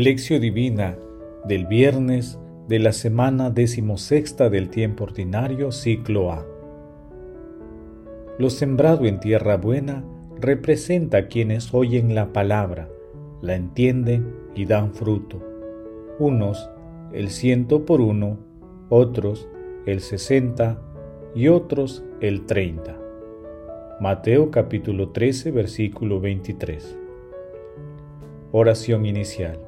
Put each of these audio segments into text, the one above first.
Lección Divina del viernes de la semana decimosexta del tiempo ordinario, ciclo A. Lo sembrado en tierra buena representa a quienes oyen la palabra, la entienden y dan fruto. Unos el ciento por uno, otros el sesenta y otros el treinta. Mateo capítulo 13 versículo 23. Oración inicial.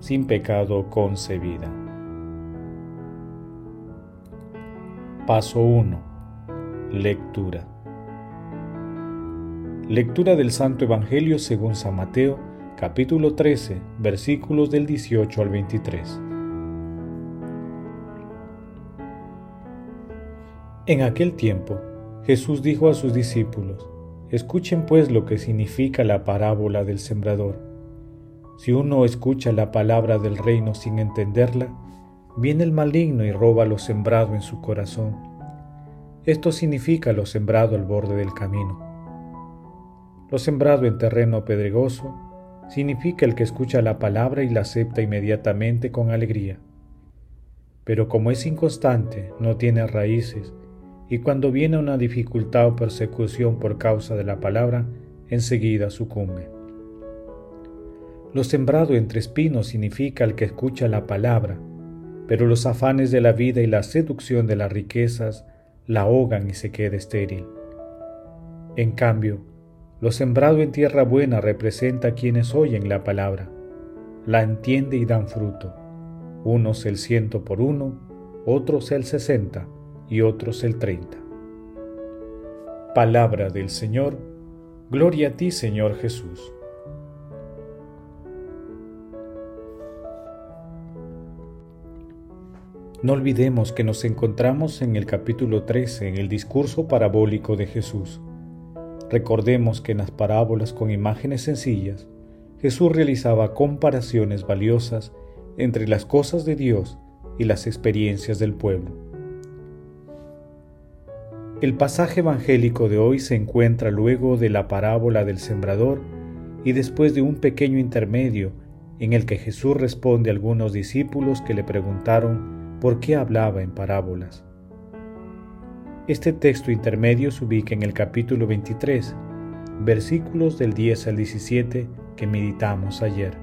sin pecado concebida. Paso 1. Lectura. Lectura del Santo Evangelio según San Mateo, capítulo 13, versículos del 18 al 23. En aquel tiempo, Jesús dijo a sus discípulos, Escuchen pues lo que significa la parábola del sembrador. Si uno escucha la palabra del reino sin entenderla, viene el maligno y roba lo sembrado en su corazón. Esto significa lo sembrado al borde del camino. Lo sembrado en terreno pedregoso significa el que escucha la palabra y la acepta inmediatamente con alegría. Pero como es inconstante, no tiene raíces, y cuando viene una dificultad o persecución por causa de la palabra, enseguida sucumbe. Lo sembrado entre espinos significa el que escucha la palabra, pero los afanes de la vida y la seducción de las riquezas la ahogan y se queda estéril. En cambio, lo sembrado en tierra buena representa a quienes oyen la palabra, la entienden y dan fruto, unos el ciento por uno, otros el sesenta y otros el treinta. Palabra del Señor, gloria a ti Señor Jesús. No olvidemos que nos encontramos en el capítulo 13, en el discurso parabólico de Jesús. Recordemos que en las parábolas con imágenes sencillas, Jesús realizaba comparaciones valiosas entre las cosas de Dios y las experiencias del pueblo. El pasaje evangélico de hoy se encuentra luego de la parábola del sembrador y después de un pequeño intermedio en el que Jesús responde a algunos discípulos que le preguntaron por qué hablaba en parábolas. Este texto intermedio se ubica en el capítulo 23, versículos del 10 al 17 que meditamos ayer.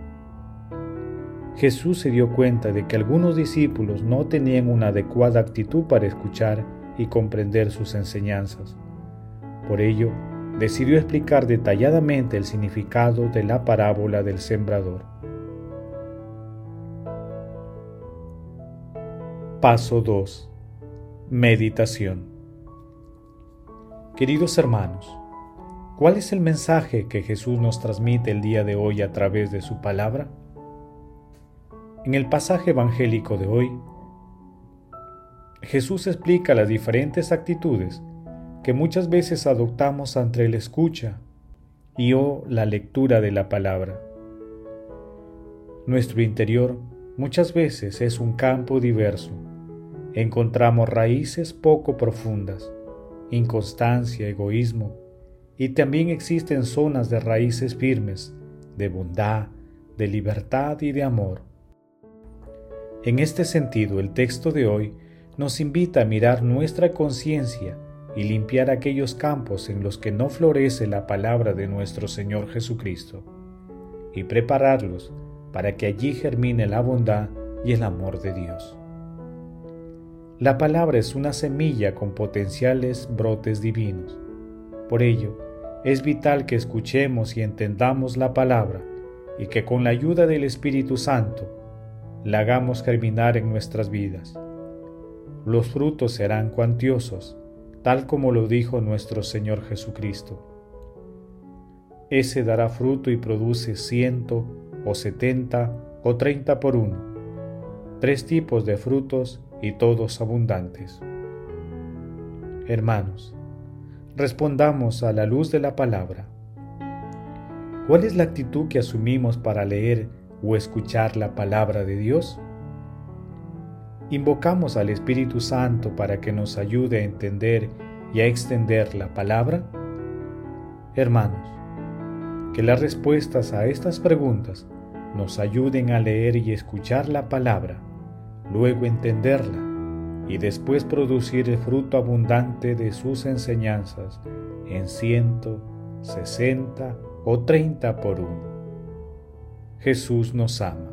Jesús se dio cuenta de que algunos discípulos no tenían una adecuada actitud para escuchar y comprender sus enseñanzas. Por ello, decidió explicar detalladamente el significado de la parábola del sembrador. Paso 2. Meditación. Queridos hermanos, ¿cuál es el mensaje que Jesús nos transmite el día de hoy a través de su palabra? En el pasaje evangélico de hoy, Jesús explica las diferentes actitudes que muchas veces adoptamos ante la escucha y o la lectura de la palabra. Nuestro interior muchas veces es un campo diverso encontramos raíces poco profundas, inconstancia, egoísmo, y también existen zonas de raíces firmes, de bondad, de libertad y de amor. En este sentido, el texto de hoy nos invita a mirar nuestra conciencia y limpiar aquellos campos en los que no florece la palabra de nuestro Señor Jesucristo, y prepararlos para que allí germine la bondad y el amor de Dios. La palabra es una semilla con potenciales brotes divinos. Por ello, es vital que escuchemos y entendamos la palabra y que con la ayuda del Espíritu Santo la hagamos germinar en nuestras vidas. Los frutos serán cuantiosos, tal como lo dijo nuestro Señor Jesucristo. Ese dará fruto y produce ciento o setenta o treinta por uno. Tres tipos de frutos y todos abundantes. Hermanos, respondamos a la luz de la palabra. ¿Cuál es la actitud que asumimos para leer o escuchar la palabra de Dios? ¿Invocamos al Espíritu Santo para que nos ayude a entender y a extender la palabra? Hermanos, que las respuestas a estas preguntas nos ayuden a leer y escuchar la palabra, luego entenderla y después producir el fruto abundante de sus enseñanzas en ciento, sesenta o treinta por uno. Jesús nos ama.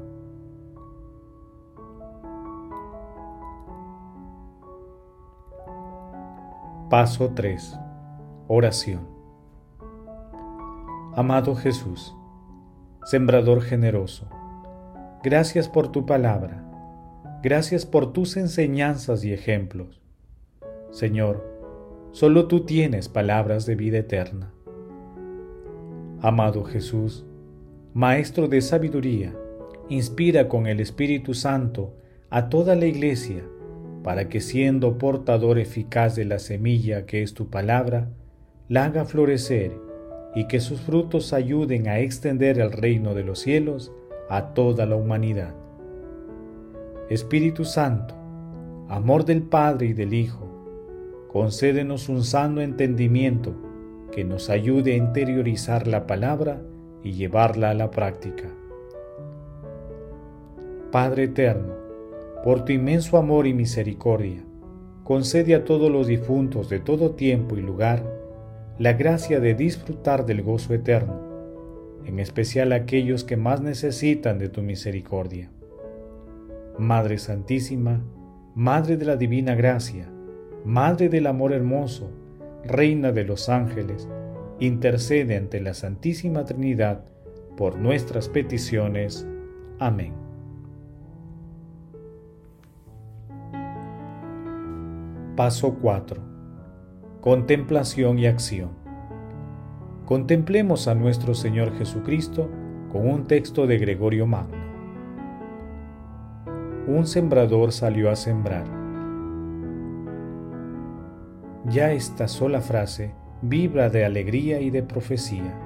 Paso 3. Oración. Amado Jesús, Sembrador generoso, gracias por tu palabra, gracias por tus enseñanzas y ejemplos. Señor, solo tú tienes palabras de vida eterna. Amado Jesús, Maestro de sabiduría, inspira con el Espíritu Santo a toda la Iglesia para que siendo portador eficaz de la semilla que es tu palabra, la haga florecer y que sus frutos ayuden a extender el reino de los cielos a toda la humanidad. Espíritu Santo, amor del Padre y del Hijo, concédenos un sano entendimiento que nos ayude a interiorizar la palabra y llevarla a la práctica. Padre eterno, por tu inmenso amor y misericordia, concede a todos los difuntos de todo tiempo y lugar la gracia de disfrutar del gozo eterno, en especial aquellos que más necesitan de tu misericordia. Madre Santísima, Madre de la Divina Gracia, Madre del Amor Hermoso, Reina de los Ángeles, intercede ante la Santísima Trinidad por nuestras peticiones. Amén. Paso 4. Contemplación y acción. Contemplemos a nuestro Señor Jesucristo con un texto de Gregorio Magno. Un sembrador salió a sembrar. Ya esta sola frase vibra de alegría y de profecía.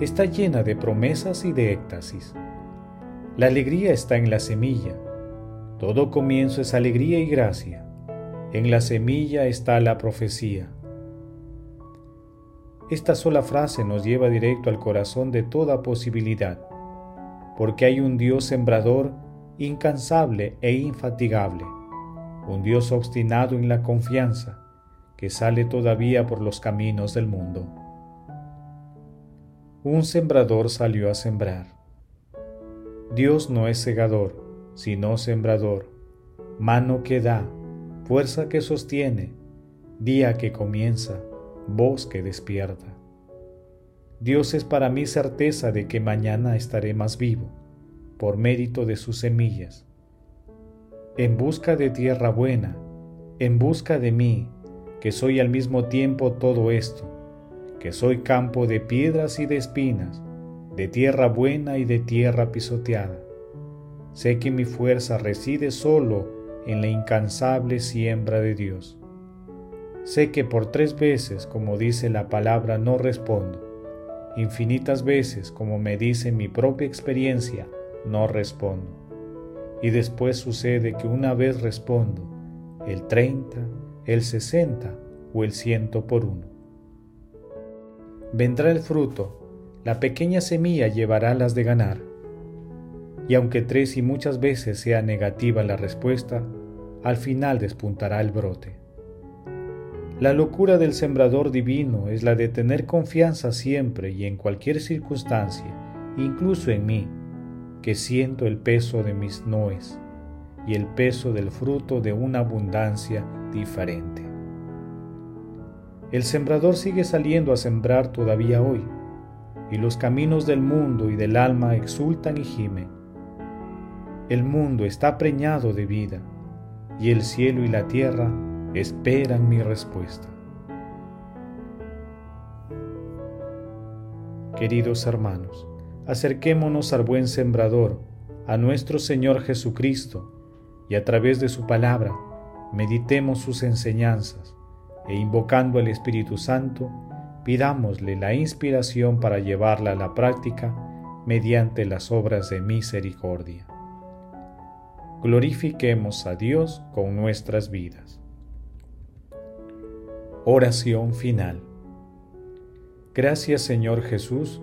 Está llena de promesas y de éxtasis. La alegría está en la semilla. Todo comienzo es alegría y gracia. En la semilla está la profecía. Esta sola frase nos lleva directo al corazón de toda posibilidad, porque hay un Dios sembrador incansable e infatigable, un Dios obstinado en la confianza, que sale todavía por los caminos del mundo. Un sembrador salió a sembrar. Dios no es segador, sino sembrador, mano que da, fuerza que sostiene, día que comienza, voz que despierta. Dios es para mí certeza de que mañana estaré más vivo, por mérito de sus semillas. En busca de tierra buena, en busca de mí, que soy al mismo tiempo todo esto, que soy campo de piedras y de espinas, de tierra buena y de tierra pisoteada. Sé que mi fuerza reside solo en la incansable siembra de Dios. Sé que por tres veces, como dice la palabra, no respondo. Infinitas veces, como me dice mi propia experiencia, no respondo. Y después sucede que una vez respondo, el 30, el 60 o el ciento por uno. Vendrá el fruto, la pequeña semilla llevará las de ganar y aunque tres y muchas veces sea negativa la respuesta, al final despuntará el brote. La locura del sembrador divino es la de tener confianza siempre y en cualquier circunstancia, incluso en mí, que siento el peso de mis noes y el peso del fruto de una abundancia diferente. El sembrador sigue saliendo a sembrar todavía hoy, y los caminos del mundo y del alma exultan y gimen el mundo está preñado de vida y el cielo y la tierra esperan mi respuesta. Queridos hermanos, acerquémonos al buen sembrador, a nuestro Señor Jesucristo, y a través de su palabra meditemos sus enseñanzas, e invocando al Espíritu Santo, pidámosle la inspiración para llevarla a la práctica mediante las obras de misericordia. Glorifiquemos a Dios con nuestras vidas. Oración final. Gracias Señor Jesús